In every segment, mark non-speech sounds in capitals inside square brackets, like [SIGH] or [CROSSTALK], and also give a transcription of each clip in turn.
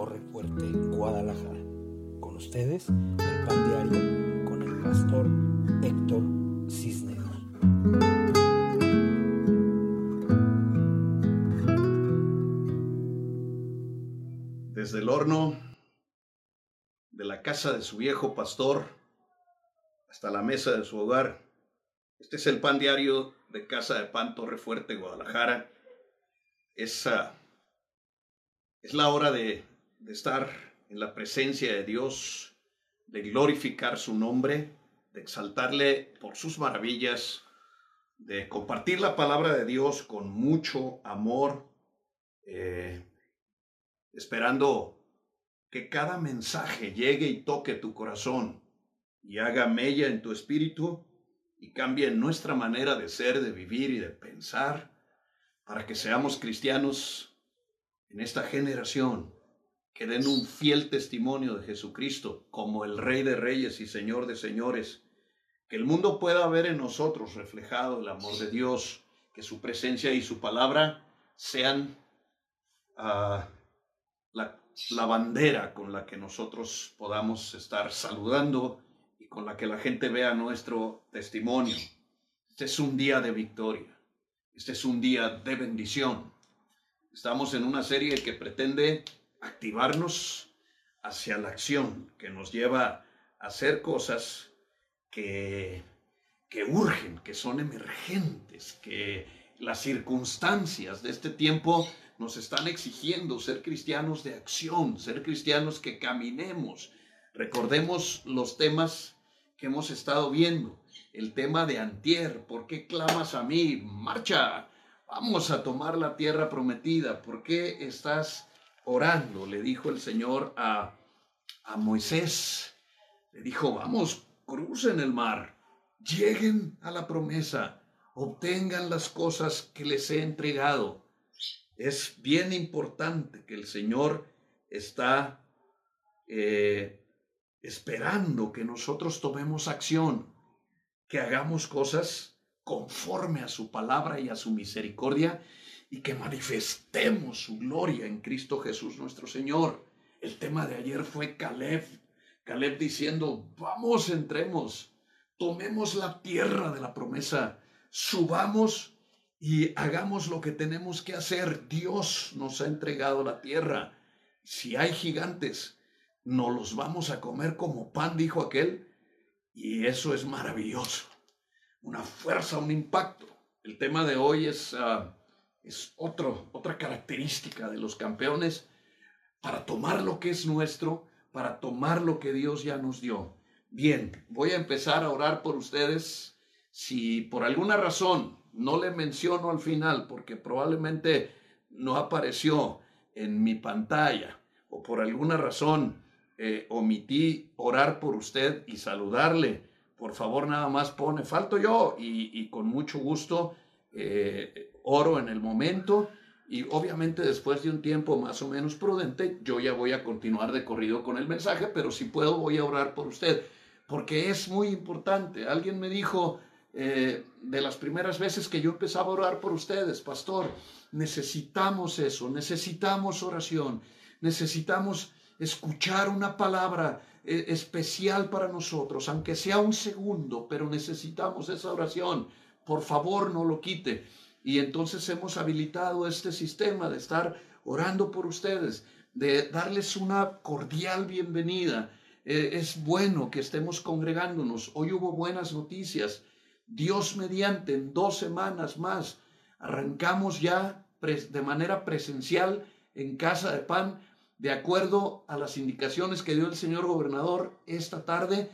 Torre Fuerte, Guadalajara. Con ustedes, el pan diario con el pastor Héctor Cisneros. Desde el horno de la casa de su viejo pastor hasta la mesa de su hogar. Este es el pan diario de Casa de Pan Torre Fuerte, Guadalajara. Es, es la hora de, de estar en la presencia de Dios, de glorificar su nombre, de exaltarle por sus maravillas, de compartir la palabra de Dios con mucho amor, eh, esperando que cada mensaje llegue y toque tu corazón y haga mella en tu espíritu y cambie nuestra manera de ser, de vivir y de pensar, para que seamos cristianos en esta generación que den un fiel testimonio de Jesucristo como el Rey de Reyes y Señor de Señores, que el mundo pueda ver en nosotros reflejado el amor de Dios, que su presencia y su palabra sean uh, la, la bandera con la que nosotros podamos estar saludando y con la que la gente vea nuestro testimonio. Este es un día de victoria, este es un día de bendición. Estamos en una serie que pretende activarnos hacia la acción, que nos lleva a hacer cosas que, que urgen, que son emergentes, que las circunstancias de este tiempo nos están exigiendo ser cristianos de acción, ser cristianos que caminemos. Recordemos los temas que hemos estado viendo. El tema de antier, ¿por qué clamas a mí? Marcha, vamos a tomar la tierra prometida. ¿Por qué estás orando? Le dijo el Señor a, a Moisés. Le dijo, vamos, crucen el mar, lleguen a la promesa, obtengan las cosas que les he entregado. Es bien importante que el Señor está eh, esperando que nosotros tomemos acción, que hagamos cosas conforme a su palabra y a su misericordia y que manifestemos su gloria en Cristo Jesús nuestro Señor. El tema de ayer fue Caleb, Caleb diciendo, vamos, entremos, tomemos la tierra de la promesa, subamos y hagamos lo que tenemos que hacer. Dios nos ha entregado la tierra. Si hay gigantes, nos los vamos a comer como pan, dijo aquel. Y eso es maravilloso. Una fuerza, un impacto. El tema de hoy es, uh, es otro, otra característica de los campeones para tomar lo que es nuestro, para tomar lo que Dios ya nos dio. Bien, voy a empezar a orar por ustedes. Si por alguna razón no le menciono al final porque probablemente no apareció en mi pantalla o por alguna razón eh, omití orar por usted y saludarle, por favor nada más pone, falto yo y, y con mucho gusto eh, oro en el momento y obviamente después de un tiempo más o menos prudente, yo ya voy a continuar de corrido con el mensaje, pero si puedo voy a orar por usted, porque es muy importante. Alguien me dijo, eh, de las primeras veces que yo empezaba a orar por ustedes, pastor, necesitamos eso, necesitamos oración, necesitamos escuchar una palabra eh, especial para nosotros, aunque sea un segundo, pero necesitamos esa oración. Por favor, no lo quite. Y entonces hemos habilitado este sistema de estar orando por ustedes, de darles una cordial bienvenida. Eh, es bueno que estemos congregándonos. Hoy hubo buenas noticias. Dios mediante, en dos semanas más, arrancamos ya de manera presencial en Casa de Pan, de acuerdo a las indicaciones que dio el señor gobernador esta tarde,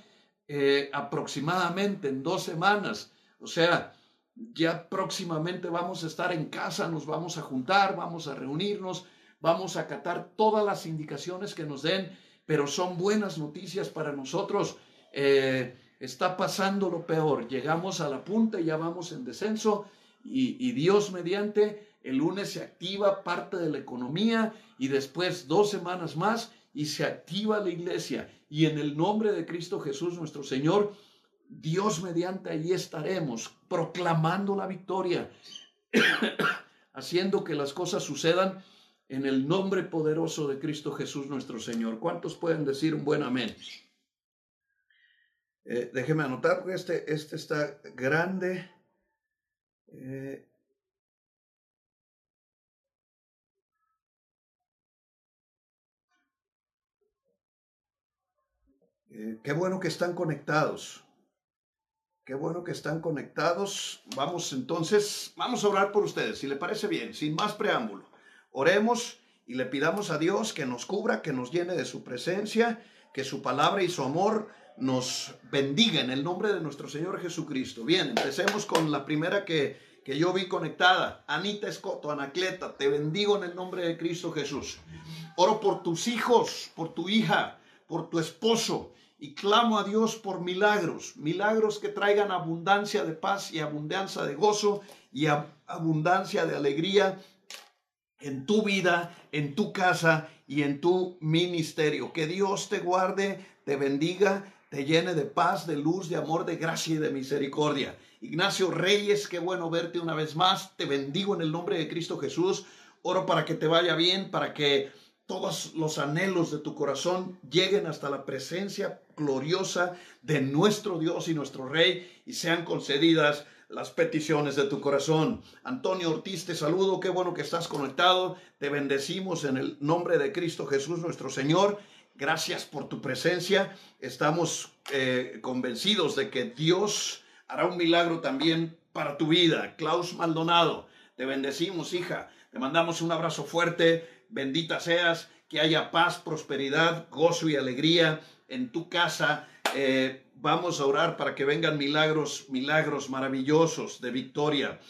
eh, aproximadamente en dos semanas. O sea, ya próximamente vamos a estar en casa, nos vamos a juntar, vamos a reunirnos, vamos a acatar todas las indicaciones que nos den, pero son buenas noticias para nosotros. Eh, está pasando lo peor. Llegamos a la punta y ya vamos en descenso y, y, Dios mediante, el lunes se activa parte de la economía y después dos semanas más y se activa la iglesia. Y en el nombre de Cristo Jesús nuestro Señor, Dios mediante allí estaremos proclamando la victoria, [COUGHS] haciendo que las cosas sucedan en el nombre poderoso de Cristo Jesús nuestro Señor. ¿Cuántos pueden decir un buen amén? Eh, déjeme anotar porque este, este está grande. Eh, eh, qué bueno que están conectados. Qué bueno que están conectados. Vamos entonces, vamos a orar por ustedes, si le parece bien, sin más preámbulo. Oremos y le pidamos a Dios que nos cubra, que nos llene de su presencia, que su palabra y su amor nos bendiga en el nombre de nuestro Señor Jesucristo. Bien, empecemos con la primera que, que yo vi conectada. Anita Escoto, Anacleta, te bendigo en el nombre de Cristo Jesús. Oro por tus hijos, por tu hija, por tu esposo y clamo a Dios por milagros, milagros que traigan abundancia de paz y abundancia de gozo y abundancia de alegría en tu vida, en tu casa y en tu ministerio. Que Dios te guarde, te bendiga, te llene de paz, de luz, de amor, de gracia y de misericordia. Ignacio Reyes, qué bueno verte una vez más. Te bendigo en el nombre de Cristo Jesús. Oro para que te vaya bien, para que todos los anhelos de tu corazón lleguen hasta la presencia gloriosa de nuestro Dios y nuestro Rey y sean concedidas las peticiones de tu corazón. Antonio Ortiz, te saludo, qué bueno que estás conectado. Te bendecimos en el nombre de Cristo Jesús nuestro Señor. Gracias por tu presencia. Estamos eh, convencidos de que Dios hará un milagro también para tu vida. Klaus Maldonado, te bendecimos, hija. Te mandamos un abrazo fuerte bendita seas, que haya paz, prosperidad, gozo y alegría en tu casa. Eh, vamos a orar para que vengan milagros, milagros maravillosos de victoria.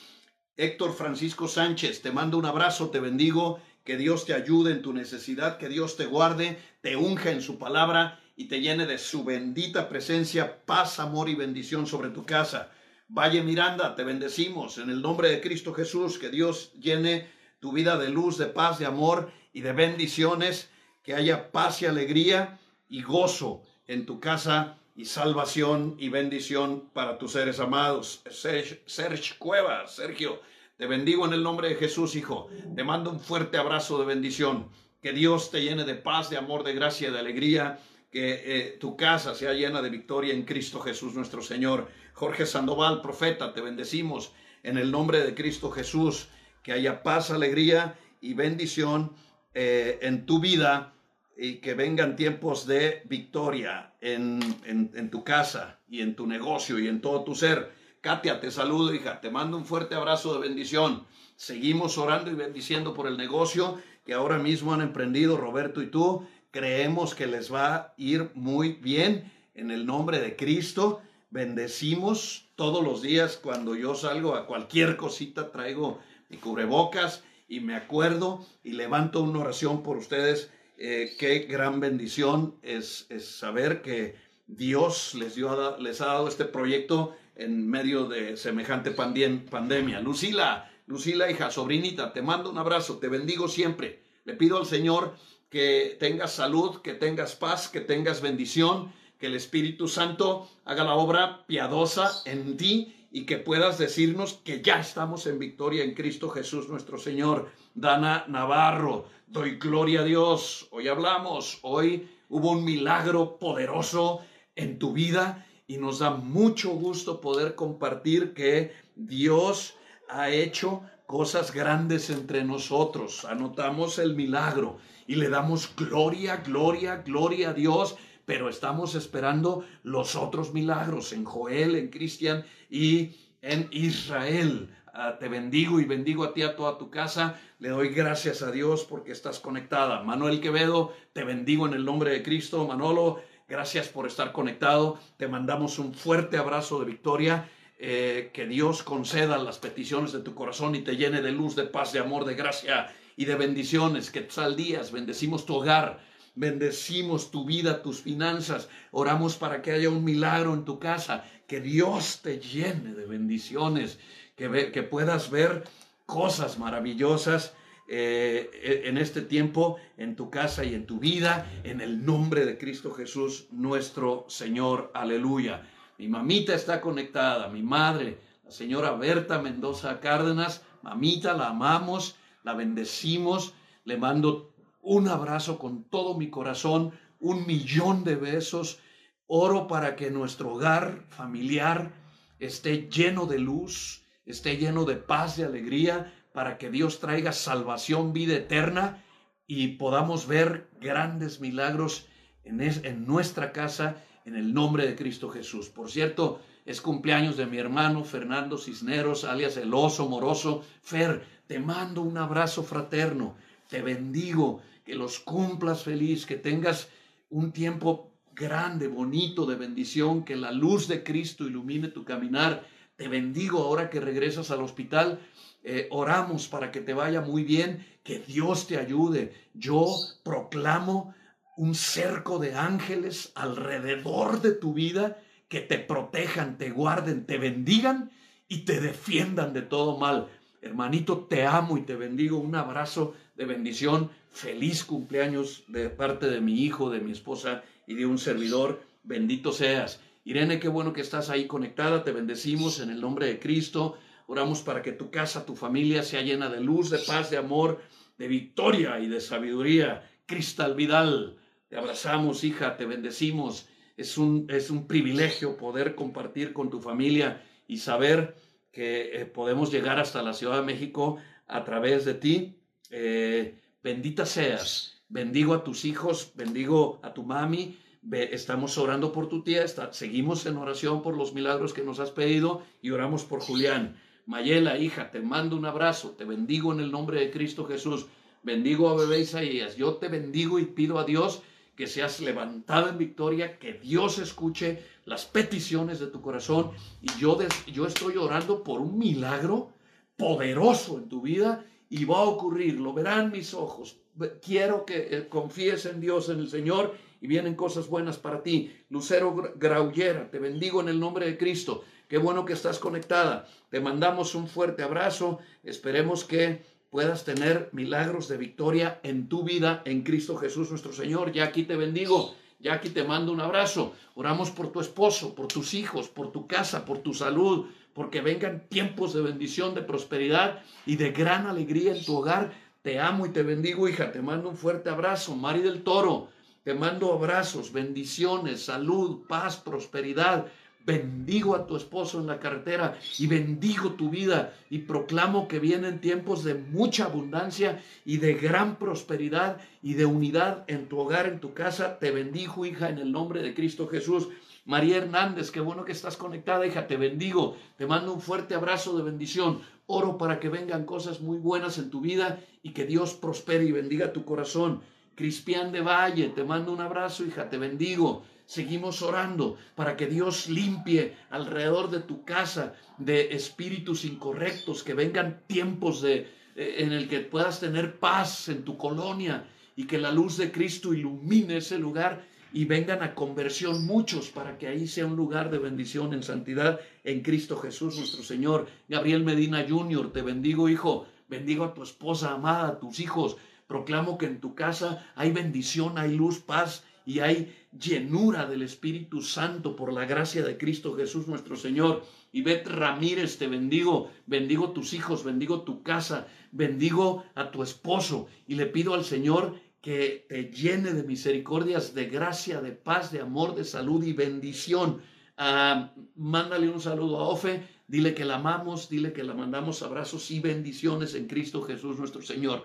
Héctor Francisco Sánchez, te mando un abrazo, te bendigo, que Dios te ayude en tu necesidad, que Dios te guarde, te unja en su palabra y te llene de su bendita presencia, paz, amor y bendición sobre tu casa. Valle Miranda, te bendecimos en el nombre de Cristo Jesús, que Dios llene tu vida de luz, de paz, de amor y de bendiciones, que haya paz y alegría y gozo en tu casa y salvación y bendición para tus seres amados. Sergio Cueva, Sergio, te bendigo en el nombre de Jesús, hijo. Te mando un fuerte abrazo de bendición. Que Dios te llene de paz, de amor, de gracia, de alegría. Que eh, tu casa sea llena de victoria en Cristo Jesús nuestro Señor. Jorge Sandoval, profeta, te bendecimos en el nombre de Cristo Jesús que haya paz, alegría y bendición eh, en tu vida y que vengan tiempos de victoria en, en, tu casa y en tu negocio y en todo tu ser. Katia, te saludo, hija, te mando un fuerte abrazo de bendición. Seguimos orando y bendiciendo por el negocio que ahora mismo han emprendido Roberto y tú. Creemos que les va a ir muy bien en el nombre de Cristo. Bendecimos todos los días cuando yo salgo a cualquier cosita, traigo mi cubrebocas y me acuerdo y levanto una oración por ustedes. Eh, qué gran bendición es, saber que Dios les, dio, les ha dado este proyecto en medio de semejante pandemia. Lucila, Lucila, hija, sobrinita, te mando un abrazo, te bendigo siempre. Le pido al Señor que tengas salud, que tengas paz, que tengas bendición, que el Espíritu Santo haga la obra piadosa en ti y que puedas decirnos que ya estamos en victoria en Cristo Jesús nuestro Señor. Dana Navarro, doy gloria a Dios. Hoy hablamos, hoy hubo un milagro poderoso en tu vida y nos da mucho gusto poder compartir que Dios ha hecho cosas grandes entre nosotros. Anotamos el milagro y le damos gloria, gloria, gloria a Dios pero estamos esperando los otros milagros en Joel, en Cristian y en Israel. Ah, te bendigo y bendigo a ti, a toda tu casa. Le doy gracias a Dios porque estás conectada. Manuel Quevedo, te bendigo en el nombre de Cristo. Manolo, gracias por estar conectado. Te mandamos un fuerte abrazo de victoria. Eh, que Dios conceda las peticiones de tu corazón y te llene de luz, de paz, de amor, de gracia y de bendiciones. Que días bendecimos tu hogar Bendecimos tu vida, tus finanzas. Oramos para que haya un milagro en tu casa. Que Dios te llene de bendiciones. Que, puedas ver cosas maravillosas eh, e, en este tiempo, en tu casa y en tu vida. En el nombre de Cristo Jesús, nuestro Señor. Aleluya. Mi mamita está conectada. Mi madre, la señora Berta Mendoza Cárdenas. Mamita, la amamos, la bendecimos Le mando un abrazo con todo mi corazón, un millón de besos. Oro para que nuestro hogar familiar esté lleno de luz, esté lleno de paz y alegría, para que Dios traiga salvación, vida eterna y podamos ver grandes milagros en, en nuestra casa en el nombre de Cristo Jesús. Por cierto, es cumpleaños de mi hermano Fernando Cisneros, alias el oso moroso. Fer, te mando un abrazo fraterno, te bendigo, que los cumplas feliz, que tengas un tiempo grande, bonito, de bendición, que la luz de Cristo ilumine tu caminar. Te bendigo ahora que regresas al hospital. Eh, oramos para que te vaya muy bien, que Dios te ayude. Yo proclamo un cerco de ángeles alrededor de tu vida que te protejan, te guarden, te bendigan y te defiendan de todo mal. Hermanito, te amo y te bendigo. Un abrazo de bendición. Feliz cumpleaños de parte de mi hijo, de mi esposa y de un servidor. Bendito seas. Irene, qué bueno que estás ahí conectada. Te bendecimos en el nombre de Cristo. Oramos para que tu casa, tu familia sea llena de luz, de paz, de amor, de victoria y de sabiduría. Cristal Vidal, te abrazamos, hija, te bendecimos. Es un, es un privilegio poder compartir con tu familia y saber que eh, podemos llegar hasta la Ciudad de México a través de ti. Eh, bendita seas. Bendigo a tus hijos, bendigo a tu mami. Estamos orando por tu tía, seguimos en oración por los milagros que nos has pedido y oramos por Julián. Mayela, hija, te mando un abrazo, te bendigo en el nombre de Cristo Jesús. Bendigo a bebé Isaías. Yo te bendigo y pido a Dios que seas levantado en victoria, que Dios escuche las peticiones de tu corazón. Y yo, yo estoy orando por un milagro poderoso en tu vida y va a ocurrir, lo verán mis ojos. Quiero que eh, confíes en Dios, en el Señor, y vienen cosas buenas para ti. Lucero Graullera, te bendigo en el nombre de Cristo. Qué bueno que estás conectada. Te mandamos un fuerte abrazo. Esperemos que puedas tener milagros de victoria en tu vida en Cristo Jesús nuestro Señor. Ya aquí te bendigo. Ya aquí te mando un abrazo. Oramos por tu esposo, por tus hijos, por tu casa, por tu salud, porque vengan tiempos de bendición, de prosperidad y de gran alegría en tu hogar. Te amo y te bendigo, hija. Te mando un fuerte abrazo. Mari del Toro, te mando abrazos, bendiciones, salud, paz, prosperidad. Bendigo a tu esposo en la carretera y bendigo tu vida y proclamo que vienen tiempos de mucha abundancia y de gran prosperidad y de unidad en tu hogar, en tu casa. Te bendigo, hija, en el nombre de Cristo Jesús. María Hernández, qué bueno que estás conectada, hija, te bendigo, te mando un fuerte abrazo de bendición. Oro para que vengan cosas muy buenas en tu vida y que Dios prospere y bendiga tu corazón. Crispián de Valle, te mando un abrazo, hija, te bendigo. Seguimos orando para que Dios limpie alrededor de tu casa de espíritus incorrectos, que vengan tiempos de, eh, en el que puedas tener paz en tu colonia y que la luz de Cristo ilumine ese lugar y vengan a conversión muchos para que ahí sea un lugar de bendición en santidad en Cristo Jesús nuestro Señor. Gabriel Medina Jr., te bendigo hijo, bendigo a tu esposa amada, a tus hijos. Proclamo que en tu casa hay bendición, hay luz, paz y hay llenura del Espíritu Santo por la gracia de Cristo Jesús nuestro Señor. Y Bet Ramírez, te bendigo, bendigo tus hijos, bendigo tu casa, bendigo a tu esposo y le pido al Señor que te llene de misericordias, de gracia, de paz, de amor, de salud y bendición. Ah, mándale un saludo a Ofe, dile que la amamos, dile que la mandamos abrazos y bendiciones en Cristo Jesús nuestro Señor.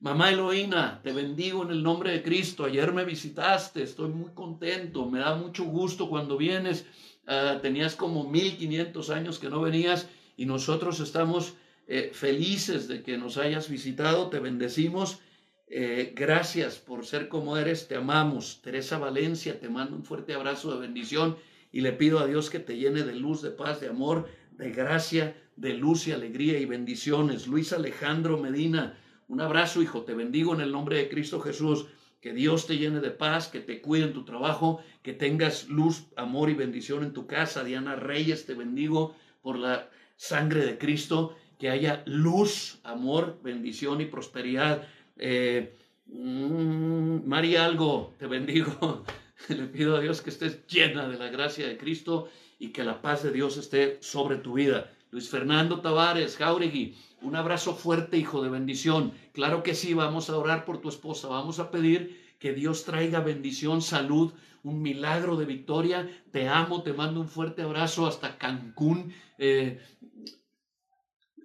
Mamá Eloína, te bendigo en el nombre de Cristo. Ayer me visitaste, estoy muy contento, me da mucho gusto cuando vienes. Ah, tenías como 1500 años que no venías y nosotros estamos eh, felices de que nos hayas visitado, te bendecimos eh, gracias por ser como eres, te amamos. Teresa Valencia, te mando un fuerte abrazo de bendición y le pido a Dios que te llene de luz, de paz, de amor, de gracia, de luz y alegría y bendiciones. Luis Alejandro Medina, un abrazo, hijo, te bendigo en el nombre de Cristo Jesús. Que Dios te llene de paz, que te cuide en tu trabajo, que tengas luz, amor y bendición en tu casa. Diana Reyes, te bendigo por la sangre de Cristo, que haya luz, amor, bendición y prosperidad eh, mm, María Algo, te bendigo. [LAUGHS] Le pido a Dios que estés llena de la gracia de Cristo y que la paz de Dios esté sobre tu vida. Luis Fernando Tavares, Jauregui, un abrazo fuerte, hijo de bendición. Claro que sí, vamos a orar por tu esposa, vamos a pedir que Dios traiga bendición, salud, un milagro de victoria. Te amo, te mando un fuerte abrazo hasta Cancún. Eh,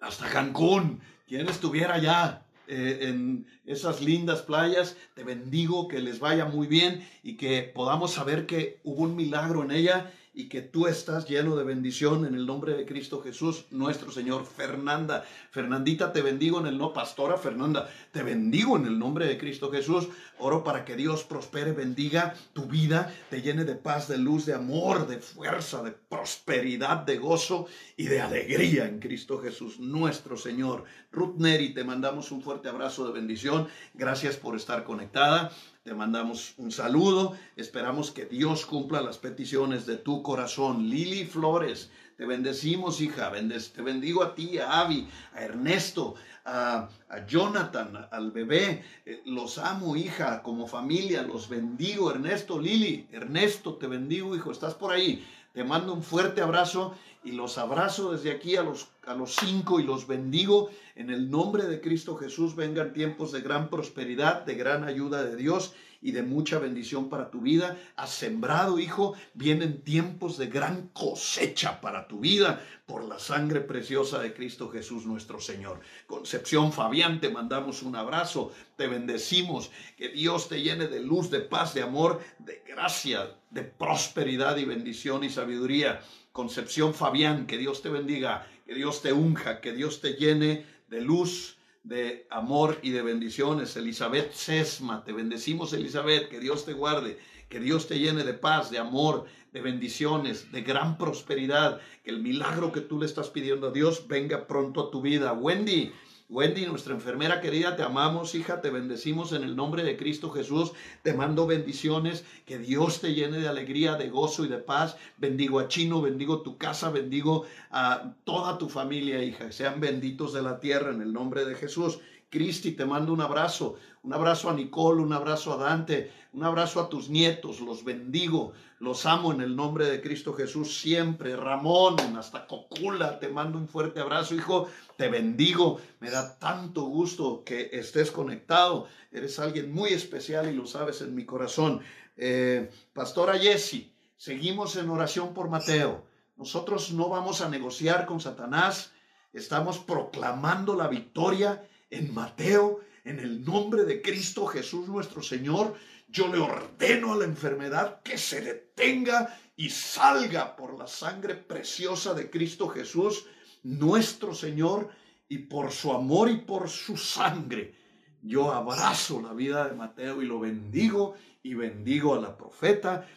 hasta Cancún. ¿Quién estuviera allá? Eh, en esas lindas playas. Te bendigo, que les vaya muy bien y que podamos saber que hubo un milagro en ella y que tú estás lleno de bendición en el nombre de Cristo Jesús, nuestro Señor. Fernanda, Fernandita, te bendigo en el no, Pastora Fernanda, te bendigo en el nombre de Cristo Jesús. Oro para que Dios prospere, bendiga tu vida, te llene de paz, de luz, de amor, de fuerza, de prosperidad, de gozo y de alegría en Cristo Jesús, nuestro Señor. Ruth Neri, te mandamos un fuerte abrazo de bendición. Gracias por estar conectada. Te mandamos un saludo. Esperamos que Dios cumpla las peticiones de tu corazón. Lili Flores, te bendecimos, hija. te bendigo a ti, a Avi, a Ernesto, a, Jonathan, al bebé. Eh, los amo, hija, como familia. Los bendigo, Ernesto, Lili. Ernesto, te bendigo, hijo. Estás por ahí. Te mando un fuerte abrazo y los abrazo desde aquí a los, a los cinco y los bendigo. En el nombre de Cristo Jesús vengan tiempos de gran prosperidad, de gran ayuda de Dios y de mucha bendición para tu vida. Has sembrado, hijo, vienen tiempos de gran cosecha para tu vida por la sangre preciosa de Cristo Jesús nuestro Señor. Concepción Fabián, te mandamos un abrazo, te bendecimos, que Dios te llene de luz, de paz, de amor, de gracia, de prosperidad y bendición y sabiduría. Concepción Fabián, que Dios te bendiga, que Dios te unja, que Dios te llene de luz, de amor y de bendiciones. Elizabeth Sesma, te bendecimos Elizabeth, que Dios te guarde, que Dios te llene de paz, de amor, de bendiciones, de gran prosperidad, que el milagro que tú le estás pidiendo a Dios venga pronto a tu vida. Wendy, Wendy, nuestra enfermera querida, te amamos, hija, te bendecimos en el nombre de Cristo Jesús. Te mando bendiciones, que Dios te llene de alegría, de gozo y de paz. Bendigo a Chino, bendigo tu casa, bendigo a toda tu familia, hija. Sean benditos de la tierra en el nombre de Jesús. Cristi, te mando un abrazo, un abrazo a Nicole, un abrazo a Dante, un abrazo a tus nietos, los bendigo, los amo en el nombre de Cristo Jesús siempre. Ramón, hasta Cocula, te mando un fuerte abrazo, hijo, te bendigo, me da tanto gusto que estés conectado, eres alguien muy especial y lo sabes en mi corazón. Eh, Pastora Jesse, seguimos en oración por Mateo. Nosotros no vamos a negociar con Satanás, estamos proclamando la victoria en Mateo, en el nombre de Cristo Jesús nuestro Señor, yo le ordeno a la enfermedad que se detenga y salga por la sangre preciosa de Cristo Jesús, nuestro Señor, y por su amor y por su sangre. Yo abrazo la vida de Mateo y lo bendigo y bendigo a la profeta,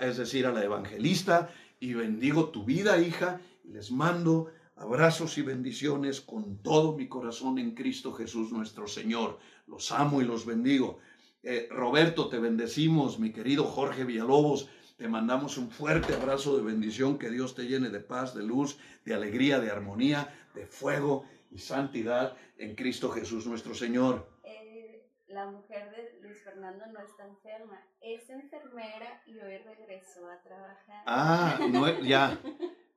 es decir, a la evangelista, y bendigo tu vida, hija, les mando Abrazos y bendiciones con todo mi corazón en Cristo Jesús nuestro Señor. Los amo y los bendigo. Eh, Roberto, te bendecimos, mi querido Jorge Villalobos. Te mandamos un fuerte abrazo de bendición, que Dios te llene de paz, de luz, de alegría, de armonía, de fuego y santidad en Cristo Jesús nuestro Señor. Eh, la mujer de Luis Fernando no está enferma, es enfermera y hoy regresó a trabajar. Ah, no, ya. [LAUGHS]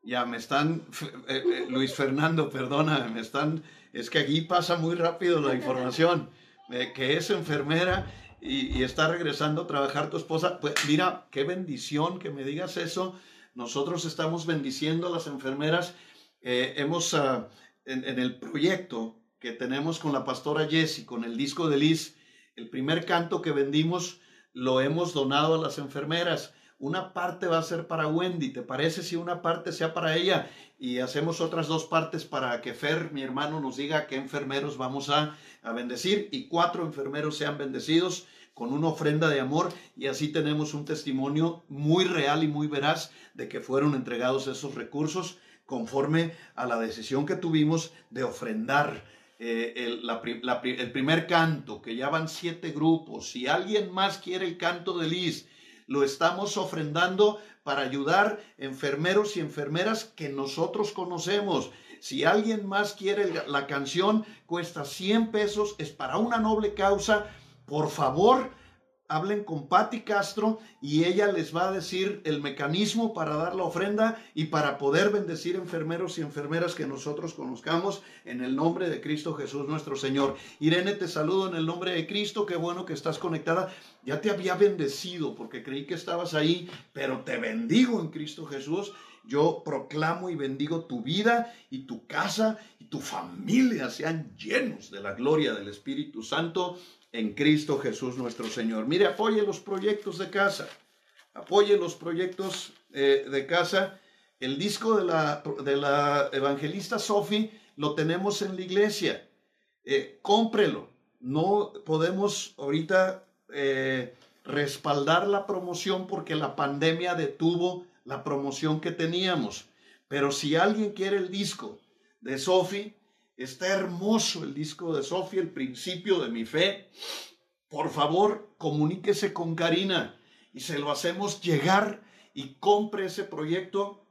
Ya me están, eh, eh, Luis Fernando, perdona, me están, es que aquí pasa muy rápido la información, que es enfermera y, está regresando a trabajar tu esposa. Pues mira, qué bendición que me digas eso. Nosotros estamos bendiciendo a las enfermeras. Eh, hemos, ah, en, en, el proyecto que tenemos con la pastora Jessie, con el disco de Liz, el primer canto que vendimos lo hemos donado a las enfermeras una parte va a ser para Wendy, ¿te parece si una parte sea para ella? Y hacemos otras dos partes para que Fer, mi hermano, nos diga qué enfermeros vamos a, a bendecir y cuatro enfermeros sean bendecidos con una ofrenda de amor y así tenemos un testimonio muy real y muy veraz de que fueron entregados esos recursos conforme a la decisión que tuvimos de ofrendar eh, el, el, primer canto, que ya van siete grupos. Si alguien más quiere el canto de Liz, lo estamos ofrendando para ayudar enfermeros y enfermeras que nosotros conocemos. Si alguien más quiere la canción, cuesta 100 pesos, es para una noble causa. Por favor, hablen con Patti Castro y ella les va a decir el mecanismo para dar la ofrenda y para poder bendecir enfermeros y enfermeras que nosotros conozcamos en el nombre de Cristo Jesús nuestro Señor. Irene, te saludo en el nombre de Cristo, qué bueno que estás conectada. Ya te había bendecido porque creí que estabas ahí, pero te bendigo en Cristo Jesús. Yo proclamo y bendigo tu vida y tu casa y tu familia sean llenos de la gloria del Espíritu Santo en Cristo Jesús nuestro Señor. Mire, apoye los proyectos de casa. Apoye los proyectos eh, de casa. El disco de la, de la evangelista Sophie lo tenemos en la iglesia. Eh, cómprelo. No podemos ahorita eh, respaldar la promoción porque la pandemia detuvo la promoción que teníamos. Pero si alguien quiere el disco de Sophie, Está hermoso el disco de Sofía, el principio de mi fe. Por favor, comuníquese con Karina y se lo hacemos llegar y compre ese proyecto.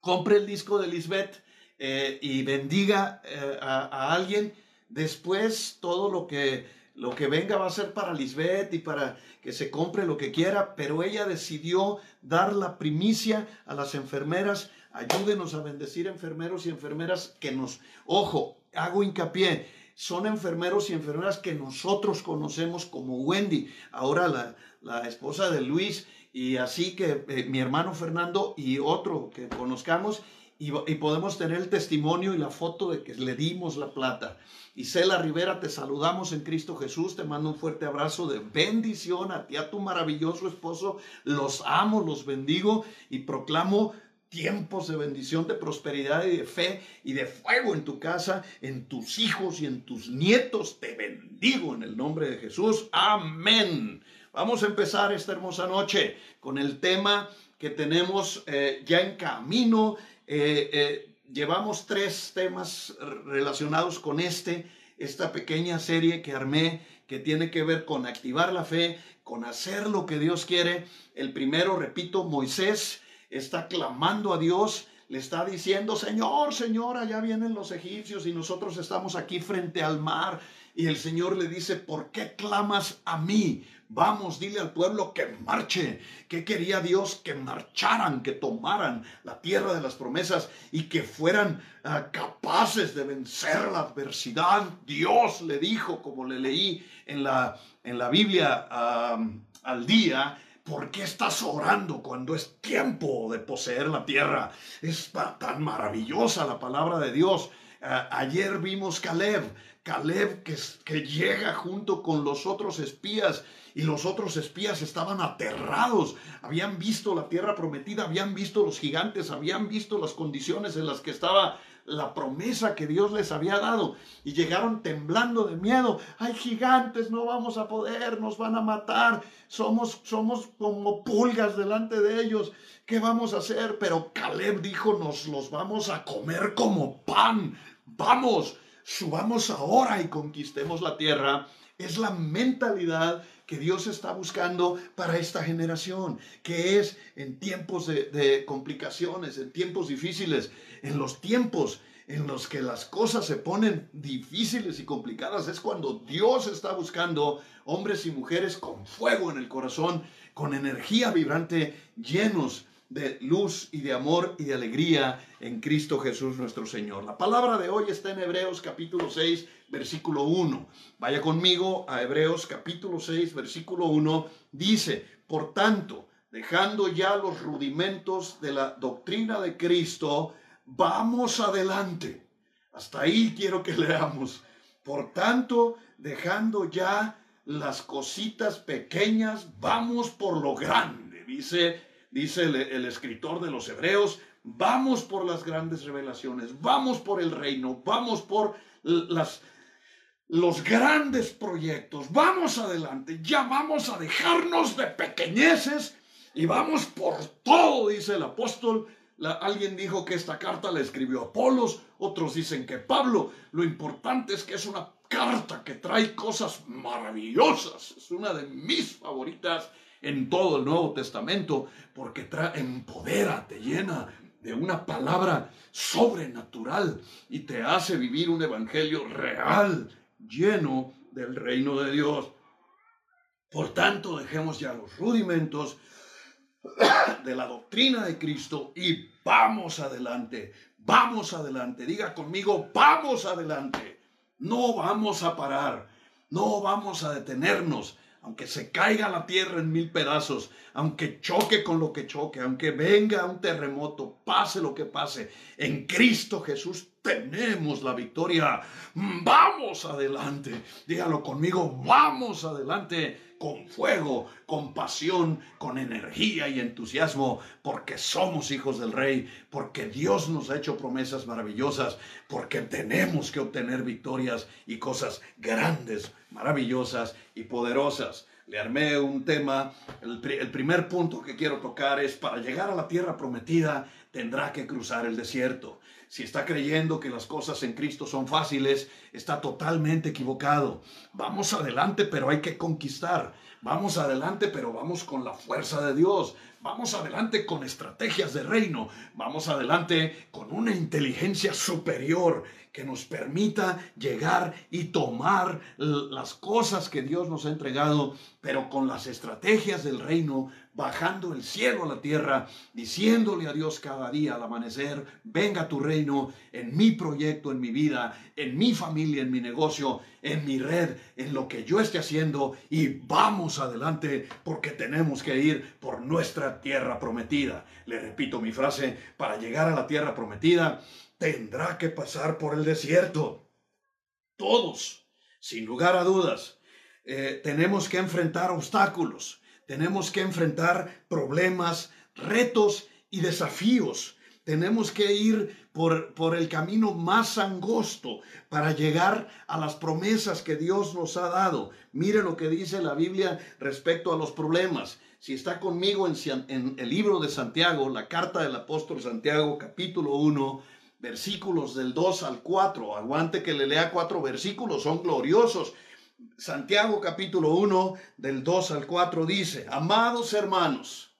Compre el disco de Lisbeth eh, y bendiga eh, a, alguien. Después todo lo que, lo que venga va a ser para Lisbeth y para que se compre lo que quiera, pero ella decidió dar la primicia a las enfermeras. Ayúdenos a bendecir enfermeros y enfermeras que nos, ojo, hago hincapié, son enfermeros y enfermeras que nosotros conocemos como Wendy, ahora la, esposa de Luis, y así que eh, mi hermano Fernando y otro que conozcamos, y, podemos tener el testimonio y la foto de que le dimos la plata. Isela Rivera, te saludamos en Cristo Jesús, te mando un fuerte abrazo de bendición a ti, a tu maravilloso esposo, los amo, los bendigo y proclamo tiempos de bendición, de prosperidad y de fe y de fuego en tu casa, en tus hijos y en tus nietos. Te bendigo en el nombre de Jesús. Amén. Vamos a empezar esta hermosa noche con el tema que tenemos eh, ya en camino. Eh, eh, llevamos tres temas relacionados con este, esta pequeña serie que armé que tiene que ver con activar la fe, con hacer lo que Dios quiere. El primero, repito, Moisés está clamando a Dios, le está diciendo, Señor, Señor, allá vienen los egipcios y nosotros estamos aquí frente al mar. Y el Señor le dice, ¿por qué clamas a mí? Vamos, dile al pueblo que marche. que quería Dios? Que marcharan, que tomaran la tierra de las promesas y que fueran ah, capaces de vencer la adversidad. Dios le dijo, como le leí en la, en la Biblia al día, ¿Por qué estás orando cuando es tiempo de poseer la tierra? Es tan maravillosa la palabra de Dios. Ayer vimos Caleb, Caleb que, que llega junto con los otros espías y los otros espías estaban aterrados. Habían visto la tierra prometida, habían visto los gigantes, habían visto las condiciones en las que estaba la promesa que Dios les había dado y llegaron temblando de miedo. Hay gigantes, no vamos a poder, nos van a matar. Somos somos como pulgas delante de ellos. ¿Qué vamos a hacer? Pero Caleb dijo, "Nos los vamos a comer como pan. Vamos, subamos ahora y conquistemos la tierra." Es la mentalidad que Dios está buscando para esta generación, que es en tiempos de, complicaciones, en tiempos difíciles, en los tiempos en los que las cosas se ponen difíciles y complicadas, es cuando Dios está buscando hombres y mujeres con fuego en el corazón, con energía vibrante, llenos de luz y de amor y de alegría en Cristo Jesús nuestro Señor. La palabra de hoy está en Hebreos capítulo 6, versículo 1. Vaya conmigo a Hebreos capítulo 6, versículo 1. Dice, por tanto, dejando ya los rudimentos de la doctrina de Cristo, vamos adelante. Hasta ahí quiero que [LAUGHS] leamos. Por tanto, dejando ya las cositas pequeñas, vamos por lo grande. Dice dice el, escritor de los Hebreos, vamos por las grandes revelaciones, vamos por el reino, vamos por las, los grandes proyectos, vamos adelante, ya vamos a dejarnos de pequeñeces y vamos por todo, dice el apóstol. alguien dijo que esta carta la escribió Apolos, otros dicen que Pablo. Lo importante es que es una carta que trae cosas maravillosas, es una de mis favoritas en todo el Nuevo Testamento, porque trae, empodera, te llena de una palabra sobrenatural y te hace vivir un evangelio real, lleno del reino de Dios. Por tanto, dejemos ya los rudimentos [COUGHS] de la doctrina de Cristo y vamos adelante, vamos adelante. Diga conmigo, vamos adelante. No vamos a parar, no vamos a detenernos aunque se caiga la tierra en mil pedazos, aunque choque con lo que choque, aunque venga un terremoto, pase lo que pase, en Cristo Jesús tenemos la victoria. Vamos adelante, dígalo conmigo, vamos adelante con fuego, con pasión, con energía y entusiasmo, porque somos hijos del Rey, porque Dios nos ha hecho promesas maravillosas, porque tenemos que obtener victorias y cosas grandes, maravillosas y poderosas. Le armé un tema, el, primer punto que quiero tocar es, para llegar a la tierra prometida, tendrá que cruzar el desierto. Si está creyendo que las cosas en Cristo son fáciles, está totalmente equivocado. Vamos adelante, pero hay que conquistar. Vamos adelante, pero vamos con la fuerza de Dios. Vamos adelante con estrategias de reino. Vamos adelante con una inteligencia superior que nos permita llegar y tomar las cosas que Dios nos ha entregado, pero con las estrategias del reino bajando el cielo a la tierra, diciéndole a Dios cada día al amanecer, venga tu reino en mi proyecto, en mi vida, en mi familia, en mi negocio, en mi red, en lo que yo esté haciendo y vamos adelante porque tenemos que ir por nuestra tierra prometida. Le repito mi frase, para llegar a la tierra prometida tendrá que pasar por el desierto. Todos, sin lugar a dudas, eh, tenemos que enfrentar obstáculos tenemos que enfrentar problemas, retos y desafíos. Tenemos que ir por, por, el camino más angosto para llegar a las promesas que Dios nos ha dado. Mire lo que dice la Biblia respecto a los problemas. Si está conmigo en, en el libro de Santiago, la carta del apóstol Santiago, capítulo 1, versículos del 2 al 4. Aguante que le lea cuatro versículos, son gloriosos Santiago capítulo 1 del 2 al 4 dice, amados hermanos,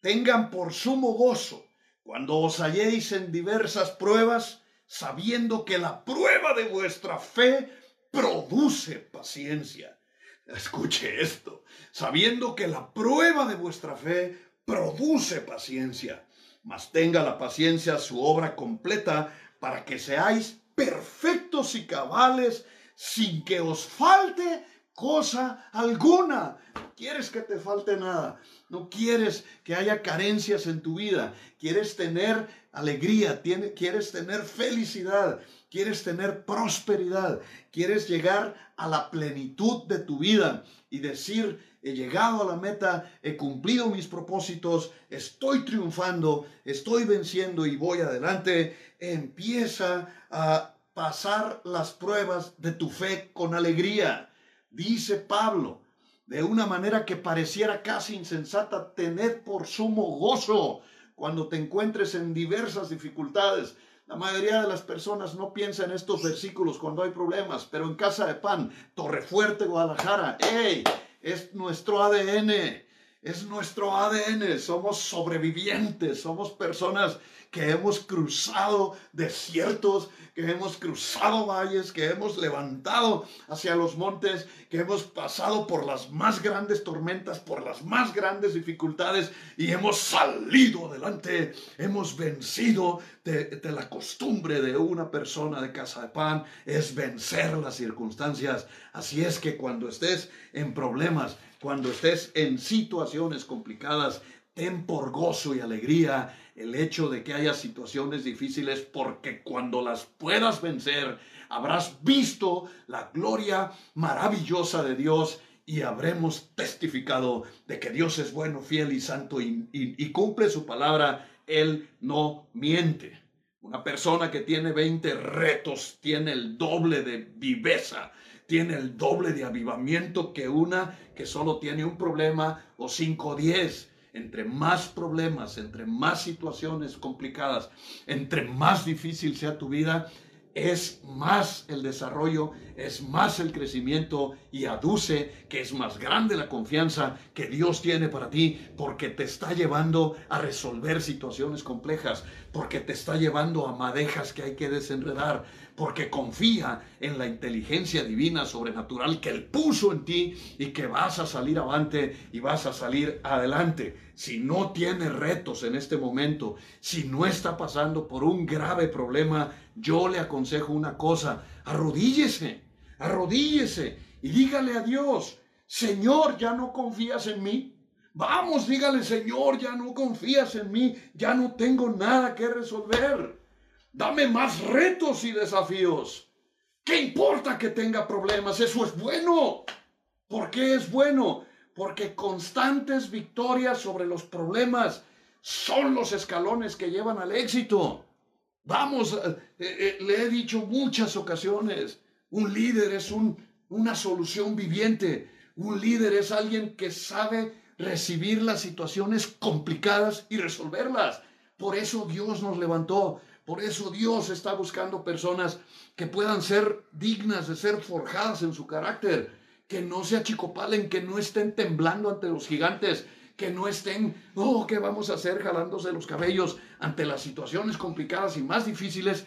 tengan por sumo gozo cuando os halléis en diversas pruebas, sabiendo que la prueba de vuestra fe produce paciencia. Escuche esto, sabiendo que la prueba de vuestra fe produce paciencia, mas tenga la paciencia su obra completa para que seáis perfectos y cabales sin que os falte cosa alguna. No quieres que te falte nada. No quieres que haya carencias en tu vida. Quieres tener alegría, quieres tener felicidad, quieres tener prosperidad, quieres llegar a la plenitud de tu vida y decir, he llegado a la meta, he cumplido mis propósitos, estoy triunfando, estoy venciendo y voy adelante. Empieza a pasar las pruebas de tu fe con alegría. Dice Pablo, de una manera que pareciera casi insensata, tener por sumo gozo cuando te encuentres en diversas dificultades. La mayoría de las personas no piensa en estos versículos cuando hay problemas, pero en Casa de Pan, Torrefuerte, Guadalajara, ¡hey! Es nuestro ADN, es nuestro ADN, somos sobrevivientes, somos personas que hemos cruzado desiertos, que hemos cruzado valles, que hemos levantado hacia los montes, que hemos pasado por las más grandes tormentas, por las más grandes dificultades y hemos salido adelante, hemos vencido de, de la costumbre de una persona de casa de pan, es vencer las circunstancias. Así es que cuando estés en problemas, cuando estés en situaciones complicadas, ten por gozo y alegría el hecho de que haya situaciones difíciles, porque cuando las puedas vencer, habrás visto la gloria maravillosa de Dios y habremos testificado de que Dios es bueno, fiel y santo y, cumple su palabra. Él no miente. Una persona que tiene 20 retos tiene el doble de viveza, tiene el doble de avivamiento que una que solo tiene un problema o 5 o 10 entre más problemas, entre más situaciones complicadas, entre más difícil sea tu vida, es más el desarrollo, es más el crecimiento y aduce que es más grande la confianza que Dios tiene para ti porque te está llevando a resolver situaciones complejas, porque te está llevando a madejas que hay que desenredar, porque confía en la inteligencia divina sobrenatural que Él puso en ti y que vas a salir avante y vas a salir adelante. Si no tiene retos en este momento, si no está pasando por un grave problema, yo le aconsejo una cosa, arrodíllese, arrodíllese y dígale a Dios, Señor, ya no confías en mí. Vamos, dígale, Señor, ya no confías en mí, ya no tengo nada que resolver. Dame más retos y desafíos. ¿Qué importa que tenga problemas? Eso es bueno. ¿Por qué es bueno? Porque constantes victorias sobre los problemas son los escalones que llevan al éxito. Vamos, eh, eh, le he dicho muchas ocasiones, un líder es un, una solución viviente. Un líder es alguien que sabe recibir las situaciones complicadas y resolverlas. Por eso Dios nos levantó. Por eso Dios está buscando personas que puedan ser dignas de ser forjadas en su carácter, que no se achicopalen, que no estén temblando ante los gigantes, que no estén, oh, ¿qué vamos a hacer jalándose los cabellos ante las situaciones complicadas y más difíciles?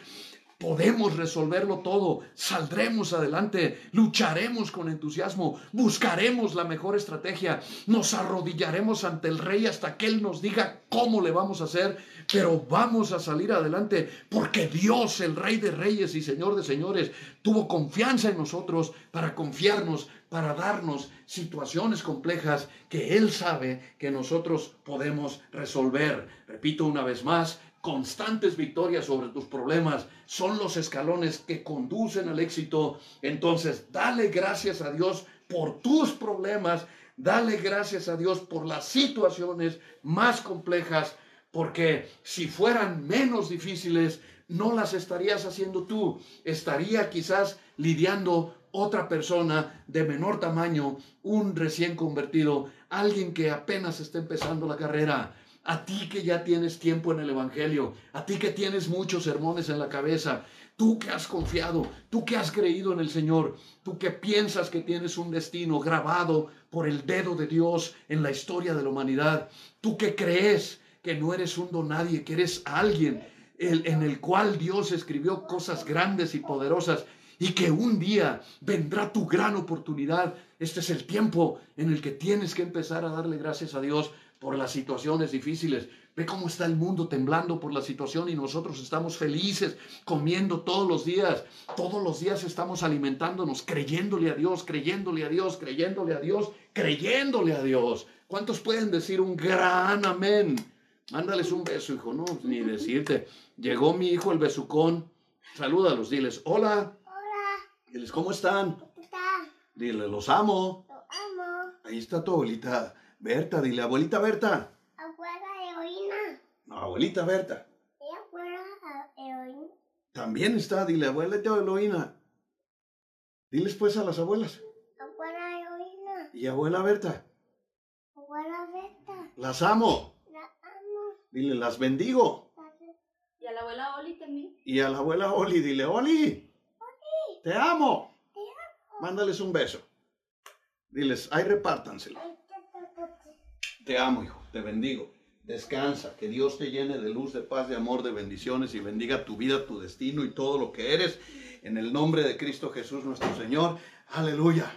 Podemos resolverlo todo, saldremos adelante, lucharemos con entusiasmo, buscaremos la mejor estrategia, nos arrodillaremos ante el rey hasta que él nos diga cómo le vamos a hacer, pero vamos a salir adelante porque Dios, el rey de reyes y señor de señores, tuvo confianza en nosotros para confiarnos, para darnos situaciones complejas que él sabe que nosotros podemos resolver. Repito una vez más, constantes victorias sobre tus problemas son los escalones que conducen al éxito. Entonces, dale gracias a Dios por tus problemas, dale gracias a Dios por las situaciones más complejas, porque si fueran menos difíciles, no las estarías haciendo tú, estaría quizás lidiando otra persona de menor tamaño, un recién convertido, alguien que apenas está empezando la carrera a ti que ya tienes tiempo en el Evangelio, a ti que tienes muchos sermones en la cabeza, tú que has confiado, tú que has creído en el Señor, tú que piensas que tienes un destino grabado por el dedo de Dios en la historia de la humanidad, tú que crees que no eres un don nadie, que eres alguien en el cual Dios escribió cosas grandes y poderosas y que un día vendrá tu gran oportunidad. Este es el tiempo en el que tienes que empezar a darle gracias a Dios por las situaciones difíciles. Ve cómo está el mundo temblando por la situación y nosotros estamos felices comiendo todos los días. Todos los días estamos alimentándonos, creyéndole a Dios, creyéndole a Dios, creyéndole a Dios, creyéndole a Dios. ¿Cuántos pueden decir un gran amén? Mándales un beso, hijo, no, ni decirte. Llegó mi hijo el besucón. Salúdalos, diles, hola. Hola. Diles, ¿cómo están? Está. Dile, los amo. Lo amo. Ahí está tu abuelita Berta, dile, abuelita Berta. Abuela heroína. No, abuelita Berta. Y abuela heroína. También está, dile, abuelita Eloína. Diles pues a las abuelas. Abuela heroína. Y abuela Berta, Abuela Beta. las amo. La amo. Dile, las bendigo. Y a la abuela Oli también. Y a la abuela Oli, dile, Oli, te amo. Te amo. Mándales un beso. Diles, ahí repártanselo. Te amo, hijo, te bendigo. Descansa, que Dios te llene de luz, de paz, de amor, de bendiciones y bendiga tu vida, tu destino y todo lo que eres. En el nombre de Cristo Jesús nuestro Señor. Aleluya.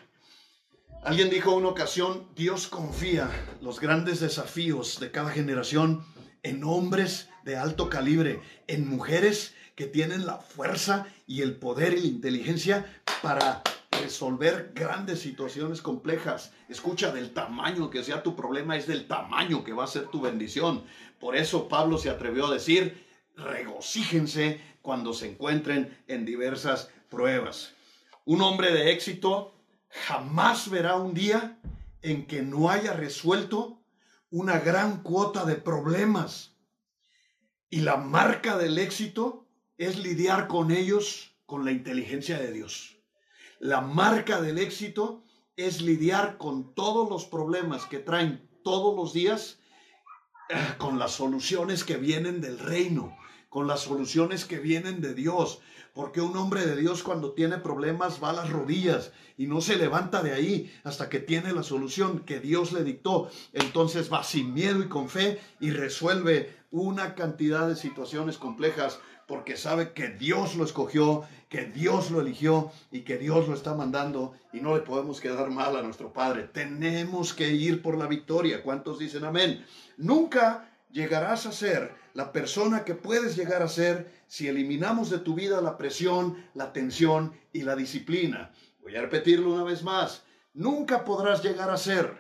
Alguien dijo una ocasión, Dios confía los grandes desafíos de cada generación en hombres de alto calibre, en mujeres que tienen la fuerza y el poder y la inteligencia para resolver grandes situaciones complejas. Escucha, del tamaño que sea tu problema es del tamaño que va a ser tu bendición. Por eso Pablo se atrevió a decir, regocíjense cuando se encuentren en diversas pruebas. Un hombre de éxito jamás verá un día en que no haya resuelto una gran cuota de problemas. Y la marca del éxito es lidiar con ellos con la inteligencia de Dios. La marca del éxito es lidiar con todos los problemas que traen todos los días eh, con las soluciones que vienen del reino, con las soluciones que vienen de Dios. Porque un hombre de Dios cuando tiene problemas va a las rodillas y no se levanta de ahí hasta que tiene la solución que Dios le dictó. Entonces va sin miedo y con fe y resuelve una cantidad de situaciones complejas porque sabe que Dios lo escogió, que Dios lo eligió y que Dios lo está mandando y no le podemos quedar mal a nuestro Padre. Tenemos que ir por la victoria. ¿Cuántos dicen amén? Nunca llegarás a ser la persona que puedes llegar a ser si eliminamos de tu vida la presión, la tensión y la disciplina. Voy a repetirlo una vez más. Nunca podrás llegar a ser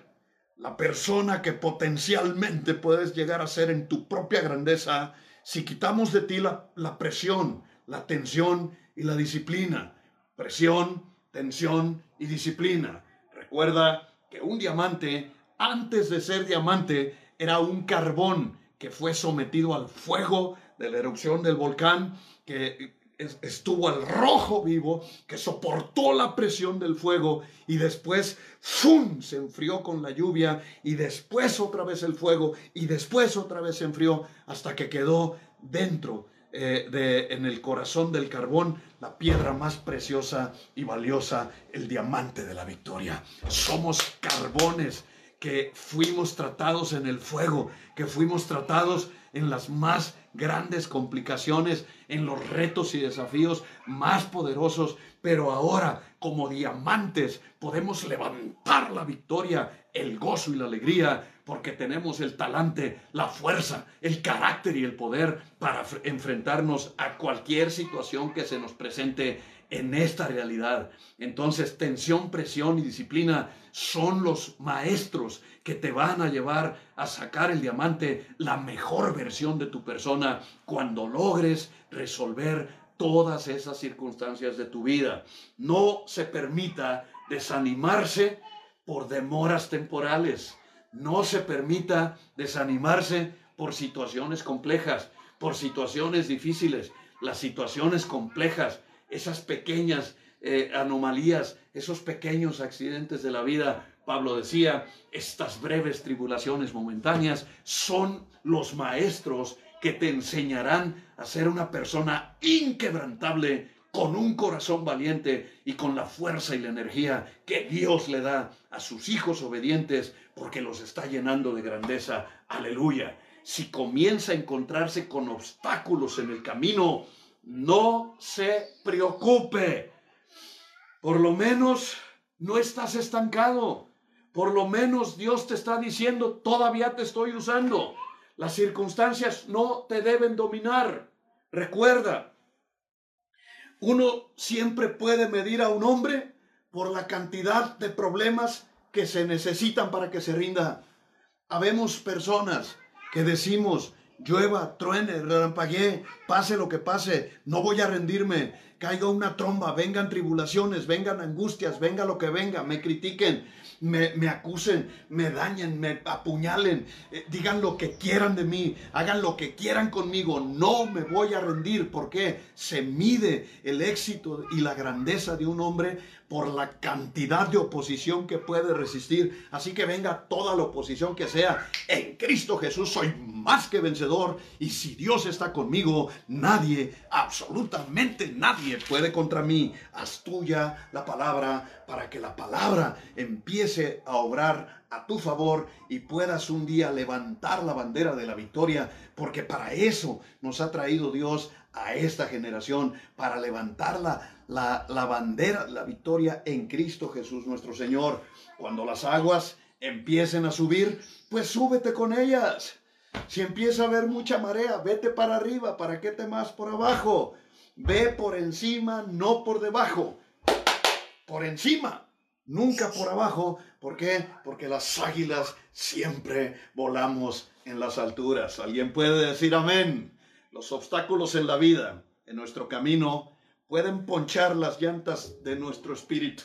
la persona que potencialmente puedes llegar a ser en tu propia grandeza si quitamos de ti la, la presión, la tensión y la disciplina. Presión, tensión y disciplina. Recuerda que un diamante, antes de ser diamante, era un carbón que fue sometido al fuego de la erupción del volcán, que estuvo al rojo vivo, que soportó la presión del fuego y después ¡fum! se enfrió con la lluvia y después otra vez el fuego y después otra vez se enfrió hasta que quedó dentro eh, de, en el corazón del carbón la piedra más preciosa y valiosa, el diamante de la victoria. Somos carbones que fuimos tratados en el fuego, que fuimos tratados en las más grandes complicaciones, en los retos y desafíos más poderosos, pero ahora como diamantes podemos levantar la victoria, el gozo y la alegría, porque tenemos el talante, la fuerza, el carácter y el poder para enfrentarnos a cualquier situación que se nos presente en esta realidad. Entonces, tensión, presión y disciplina son los maestros que te van a llevar a sacar el diamante, la mejor versión de tu persona, cuando logres resolver todas esas circunstancias de tu vida. No se permita desanimarse por demoras temporales. No se permita desanimarse por situaciones complejas, por situaciones difíciles. Las situaciones complejas esas pequeñas eh, anomalías, esos pequeños accidentes de la vida. Pablo decía, estas breves tribulaciones momentáneas son los maestros que te enseñarán a ser una persona inquebrantable, con un corazón valiente y con la fuerza y la energía que Dios le da a sus hijos obedientes, porque los está llenando de grandeza. Aleluya. Si comienza a encontrarse con obstáculos en el camino, no se preocupe. Por lo menos no estás estancado. Por lo menos Dios te está diciendo, todavía te estoy usando. Las circunstancias no te deben dominar. Recuerda, uno siempre puede medir a un hombre por la cantidad de problemas que se necesitan para que se rinda. Habemos personas que decimos, llueva, truene, relampaguee, pase lo que pase, no voy a rendirme, caiga una tromba, vengan tribulaciones, vengan angustias, venga lo que venga, me critiquen, me, acusen, me dañen, me apuñalen, eh, digan lo que quieran de mí, hagan lo que quieran conmigo, no me voy a rendir, porque se mide el éxito y la grandeza de un hombre por la cantidad de oposición que puede resistir. Así que venga toda la oposición que sea. En Cristo Jesús soy más que vencedor. Y si Dios está conmigo, nadie, absolutamente nadie puede contra mí. Haz tuya la palabra para que la palabra empiece a obrar a tu favor y puedas un día levantar la bandera de la victoria, porque para eso nos ha traído Dios a esta generación, para levantarla la, la bandera, la victoria en Cristo Jesús nuestro Señor. Cuando las aguas empiecen a subir, pues súbete con ellas. Si empieza a haber mucha marea, vete para arriba, ¿para qué te más por abajo? Ve por encima, no por debajo. Por encima, nunca por abajo. ¿Por qué? Porque las águilas siempre volamos en las alturas. ¿Alguien puede decir amén? Los obstáculos en la vida, en nuestro camino, pueden ponchar las llantas de nuestro espíritu,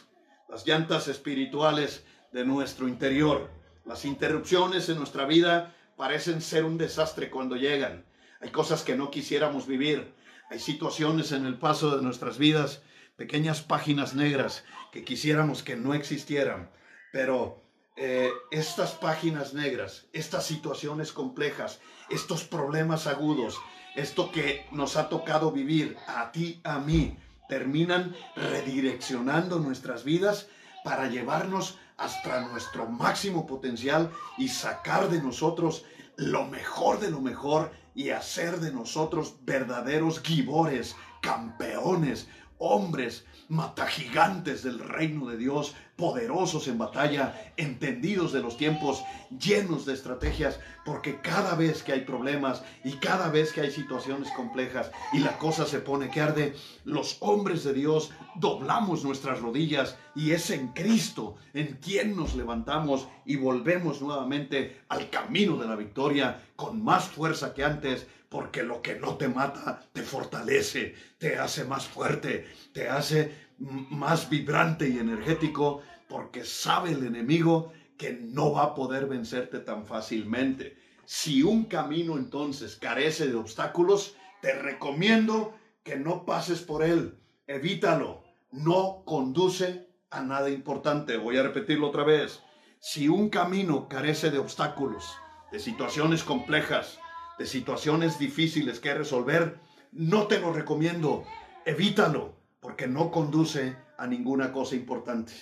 las llantas espirituales de nuestro interior. Las interrupciones en nuestra vida parecen ser un desastre cuando llegan. Hay cosas que no quisiéramos vivir. Hay situaciones en el paso de nuestras vidas, pequeñas páginas negras que quisiéramos que no existieran. Pero eh, estas páginas negras, estas situaciones complejas, estos problemas agudos, esto que nos ha tocado vivir a ti, a mí, terminan redireccionando nuestras vidas para llevarnos hasta nuestro máximo potencial y sacar de nosotros lo mejor de lo mejor y hacer de nosotros verdaderos gibores, campeones, hombres, matagigantes del reino de Dios, poderosos en batalla, entendidos de los tiempos, llenos de estrategias, porque cada vez que hay problemas y cada vez que hay situaciones complejas y la cosa se pone que arde, los hombres de Dios doblamos nuestras rodillas y es en Cristo en quien nos levantamos y volvemos nuevamente al camino de la victoria con más fuerza que antes, porque lo que no te mata te fortalece, te hace más fuerte, te hace más vibrante y energético, porque sabe el enemigo que no va a poder vencerte tan fácilmente. Si un camino entonces carece de obstáculos, te recomiendo que no pases por él, evítalo, no conduce a nada importante. Voy a repetirlo otra vez. Si un camino carece de obstáculos, de situaciones complejas, de situaciones difíciles que resolver, no te lo recomiendo. Evítalo, porque no conduce a ninguna cosa importante.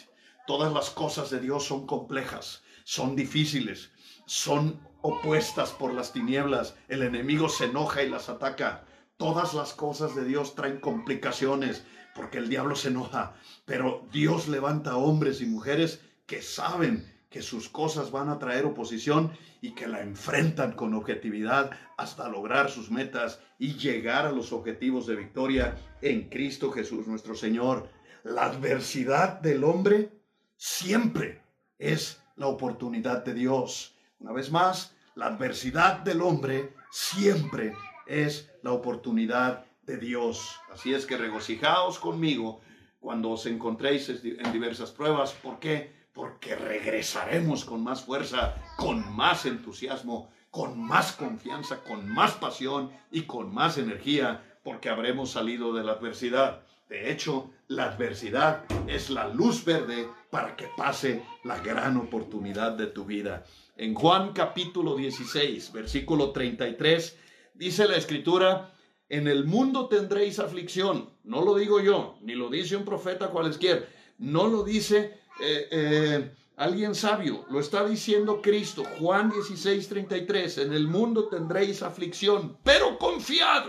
Todas las cosas de Dios son complejas, son difíciles, son opuestas por las tinieblas. El enemigo se enoja y las ataca. Todas las cosas de Dios traen complicaciones porque el diablo se enoja. Pero Dios levanta hombres y mujeres que saben que sus cosas van a traer oposición y que la enfrentan con objetividad hasta lograr sus metas y llegar a los objetivos de victoria en Cristo Jesús nuestro Señor. La adversidad del hombre siempre es la oportunidad de Dios. Una vez más, la adversidad del hombre siempre es la oportunidad de Dios. Así es que regocijaos conmigo cuando os encontréis en diversas pruebas. ¿Por qué? Porque regresaremos con más fuerza, con más entusiasmo, con más confianza, con más pasión y con más energía, porque habremos salido de la adversidad. De hecho, la adversidad es la luz verde para que pase la gran oportunidad de tu vida. En Juan capítulo 16, versículo 33, dice la escritura, en el mundo tendréis aflicción. No lo digo yo, ni lo dice un profeta cualesquiera. No lo dice eh, eh, alguien sabio, lo está diciendo Cristo, Juan 16, 33, en el mundo tendréis aflicción, pero confiad,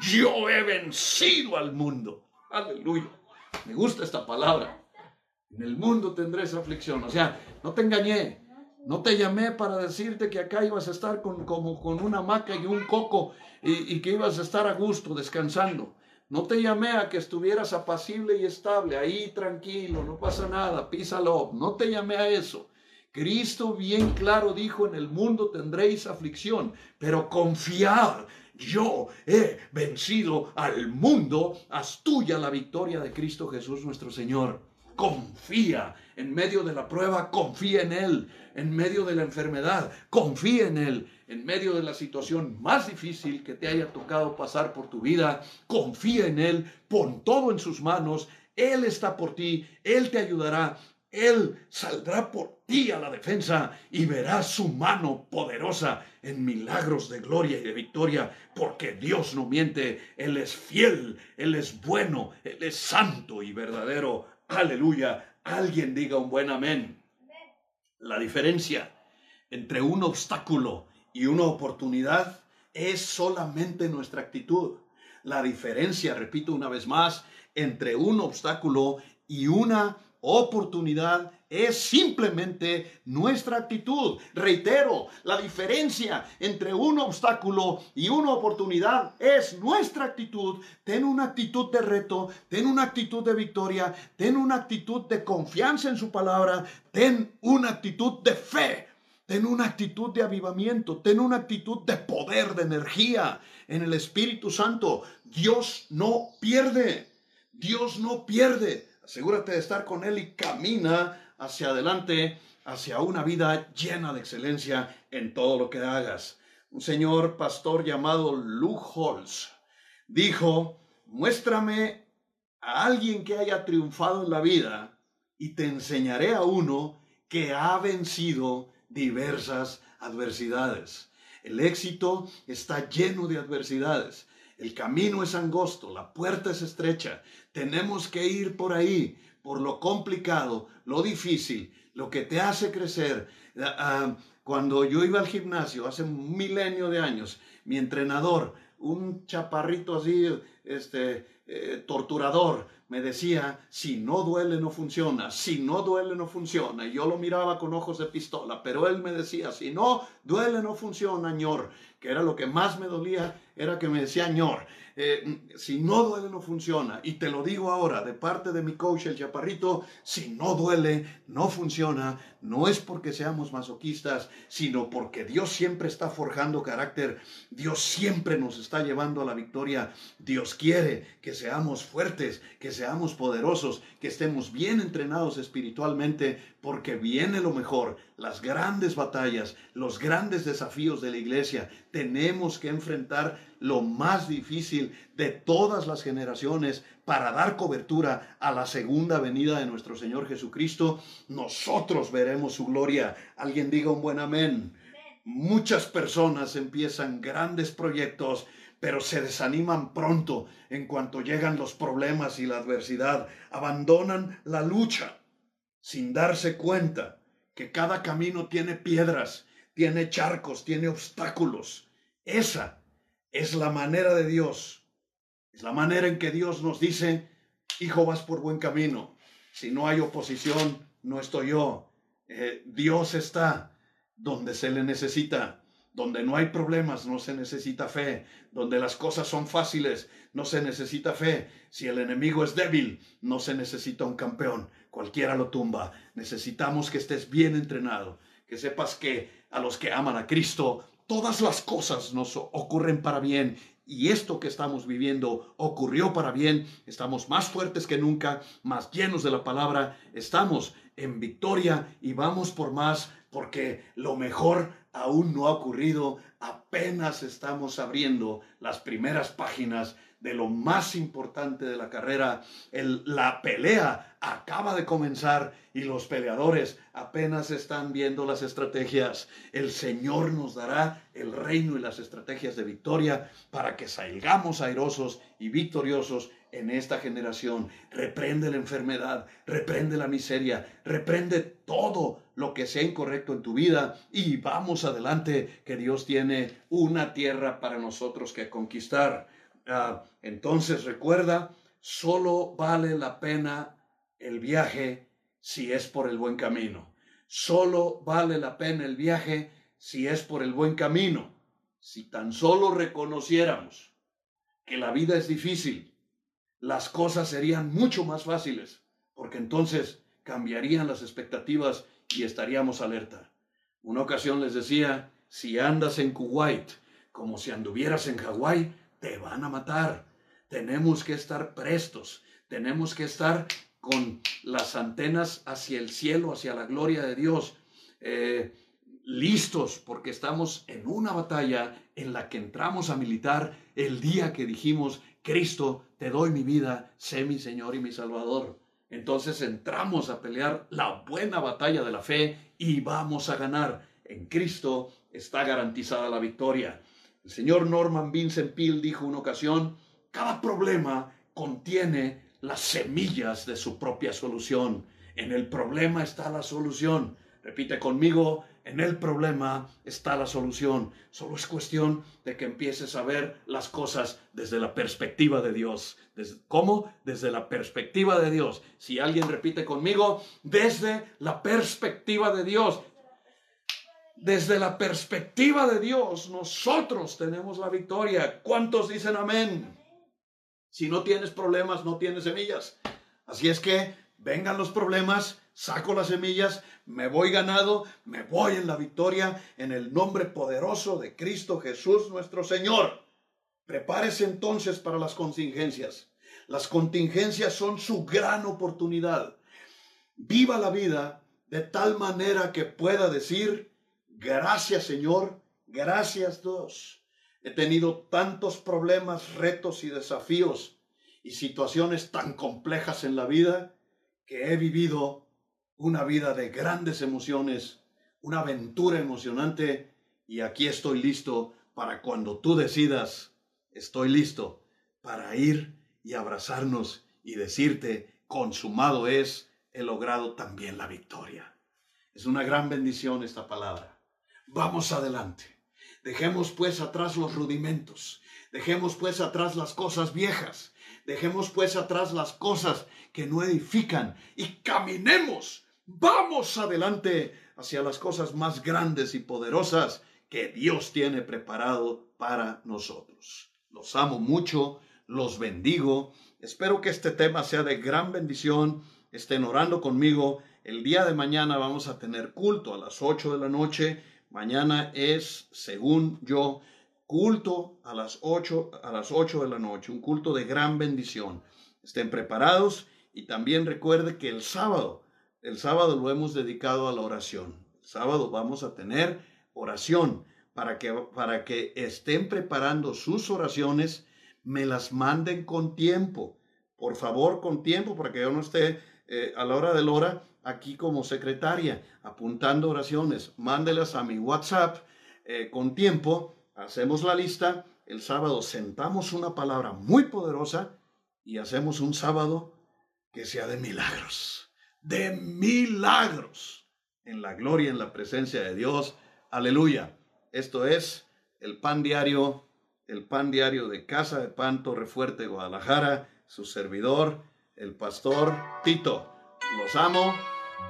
yo he vencido al mundo. Aleluya. Me gusta esta palabra. En el mundo tendréis aflicción. O sea, no te engañé. No te llamé para decirte que acá ibas a estar con, como con una hamaca y un coco y, y que ibas a estar a gusto, descansando. No te llamé a que estuvieras apacible y estable, ahí tranquilo, no pasa nada, písalo. No te llamé a eso. Cristo bien claro dijo, en el mundo tendréis aflicción, pero confiad, yo he vencido al mundo, haz tuya la victoria de Cristo Jesús nuestro Señor. Confía en medio de la prueba, confía en Él. En medio de la enfermedad, confía en Él. En medio de la situación más difícil que te haya tocado pasar por tu vida, confía en Él. Pon todo en sus manos. Él está por ti. Él te ayudará. Él saldrá por ti a la defensa y verás su mano poderosa en milagros de gloria y de victoria, porque Dios no miente, Él es fiel, Él es bueno, Él es santo y verdadero. Aleluya. Alguien diga un buen amén. La diferencia entre un obstáculo y una oportunidad es solamente nuestra actitud. La diferencia, repito una vez más, entre un obstáculo y una oportunidad es simplemente nuestra actitud. Reitero, la diferencia entre un obstáculo y una oportunidad es nuestra actitud. Ten una actitud de reto, ten una actitud de victoria, ten una actitud de confianza en su palabra, ten una actitud de fe. Ten una actitud de avivamiento, ten una actitud de poder, de energía en el Espíritu Santo. Dios no pierde, Dios no pierde. Asegúrate de estar con Él y camina hacia adelante, hacia una vida llena de excelencia en todo lo que hagas. Un señor pastor llamado Luke Holz dijo, muéstrame a alguien que haya triunfado en la vida y te enseñaré a uno que ha vencido diversas adversidades. El éxito está lleno de adversidades. El camino es angosto, la puerta es estrecha. Tenemos que ir por ahí, por lo complicado, lo difícil, lo que te hace crecer. Ah, ah, cuando yo iba al gimnasio hace un milenio de años, mi entrenador, un chaparrito así, este, eh, torturador, me decía, si no duele no funciona, si no duele no funciona. Y yo lo miraba con ojos de pistola, pero él me decía, si no duele no funciona, ñor, que era lo que más me dolía, era que me decía ñor. Eh, si no duele no funciona. Y te lo digo ahora, de parte de mi coach, el chaparrito, si no duele, no funciona. No es porque seamos masoquistas, sino porque Dios siempre está forjando carácter. Dios siempre nos está llevando a la victoria. Dios quiere que seamos fuertes, que seamos poderosos, que estemos bien entrenados espiritualmente, porque viene lo mejor, las grandes batallas, los grandes desafíos de la iglesia. Tenemos que enfrentar lo más difícil de todas las generaciones para dar cobertura a la segunda venida de nuestro Señor Jesucristo, nosotros veremos su gloria. Alguien diga un buen amén. Muchas personas empiezan grandes proyectos, pero se desaniman pronto en cuanto llegan los problemas y la adversidad. Abandonan la lucha sin darse cuenta que cada camino tiene piedras, tiene charcos, tiene obstáculos. Esa es la manera de Dios. Es la manera en que Dios nos dice, hijo, vas por buen camino. Si no hay oposición, no estoy yo. Eh, Dios está donde se le necesita. Donde no hay problemas, no se necesita fe. Donde las cosas son fáciles, no se necesita fe. Si el enemigo es débil, no se necesita un campeón. Cualquiera lo tumba. Necesitamos que estés bien entrenado. Que sepas que a los que aman a Cristo, todas las cosas nos ocurren para bien y esto que estamos viviendo ocurrió para bien. Estamos más fuertes que nunca, más llenos de la palabra. Estamos en victoria y vamos por más porque lo mejor aún no ha ocurrido. Apenas estamos abriendo las primeras páginas de lo más importante de la carrera. la pelea acaba de comenzar y los peleadores apenas están viendo las estrategias. El Señor nos dará el reino y las estrategias de victoria para que salgamos airosos y victoriosos en esta generación. Reprende la enfermedad, reprende la miseria, reprende todo lo que sea incorrecto en tu vida y vamos adelante que Dios tiene una tierra para nosotros que conquistar. Ah, entonces recuerda, solo vale la pena el viaje si es por el buen camino. Solo vale la pena el viaje si es por el buen camino. Si tan solo reconociéramos que la vida es difícil, las cosas serían mucho más fáciles, porque entonces cambiarían las expectativas y estaríamos alerta. Una ocasión les decía, si andas en Kuwait como si anduvieras en Hawái, te van a matar. Tenemos que estar prestos, tenemos que estar con las antenas hacia el cielo, hacia la gloria de Dios, eh, listos porque estamos en una batalla en la que entramos a militar el día que dijimos, Cristo, te doy mi vida, sé mi Señor y mi Salvador. Entonces entramos a pelear la buena batalla de la fe y vamos a ganar. En Cristo está garantizada la victoria. El señor Norman Vincent Peale dijo una ocasión, cada problema contiene las semillas de su propia solución. En el problema está la solución. Repite conmigo, en el problema está la solución. Solo es cuestión de que empieces a ver las cosas desde la perspectiva de Dios. ¿Cómo? Desde la perspectiva de Dios. Si alguien repite conmigo, desde la perspectiva de Dios. Desde la perspectiva de Dios, nosotros tenemos la victoria. ¿Cuántos dicen amén? Si no tienes problemas, no tienes semillas. Así es que vengan los problemas, saco las semillas, me voy ganado, me voy en la victoria en el nombre poderoso de Cristo Jesús nuestro Señor. Prepárese entonces para las contingencias. Las contingencias son su gran oportunidad. Viva la vida de tal manera que pueda decir, Gracias Señor, gracias Dios. He tenido tantos problemas, retos y desafíos y situaciones tan complejas en la vida he vivido una vida de grandes emociones, una aventura emocionante Y aquí estoy listo para cuando tú decidas, estoy listo para ir y abrazarnos y decirte, consumado es, he logrado también la victoria. Es una gran bendición esta palabra. Vamos adelante. Dejemos pues atrás los rudimentos. Dejemos pues atrás las cosas viejas. Dejemos pues atrás las cosas que no edifican y caminemos. Vamos adelante hacia las cosas más grandes y poderosas que Dios tiene preparado para nosotros. Los amo mucho, los bendigo. Espero que este tema sea de gran bendición. Estén orando conmigo. El día de mañana vamos a tener culto a las 8 de la noche. Mañana es, según yo, culto a las 8 a las 8 de la noche, un culto de gran bendición. Estén preparados y también recuerde que el sábado, el sábado lo hemos dedicado a la oración. Sábado vamos a tener oración para que para que estén preparando sus oraciones, me las manden con tiempo. Por favor, con tiempo para que yo no esté eh, a la hora del hora aquí como secretaria apuntando oraciones. Mándelas a mi WhatsApp eh, con tiempo hacemos la lista, el sábado sentamos una palabra muy poderosa y hacemos un sábado que sea de milagros, de milagros, en la gloria, en la presencia de Dios. Aleluya. Esto es el pan diario, el pan diario de Casa de Pan Torrefuerte, Guadalajara, su servidor, el pastor Tito. Los amo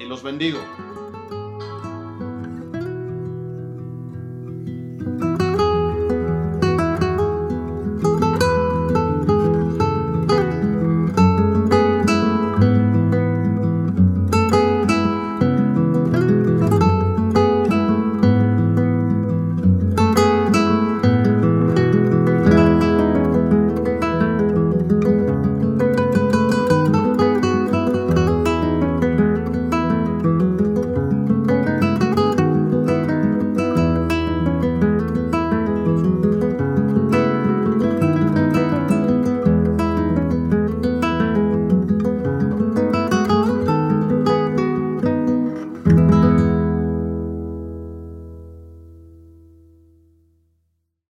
y los bendigo.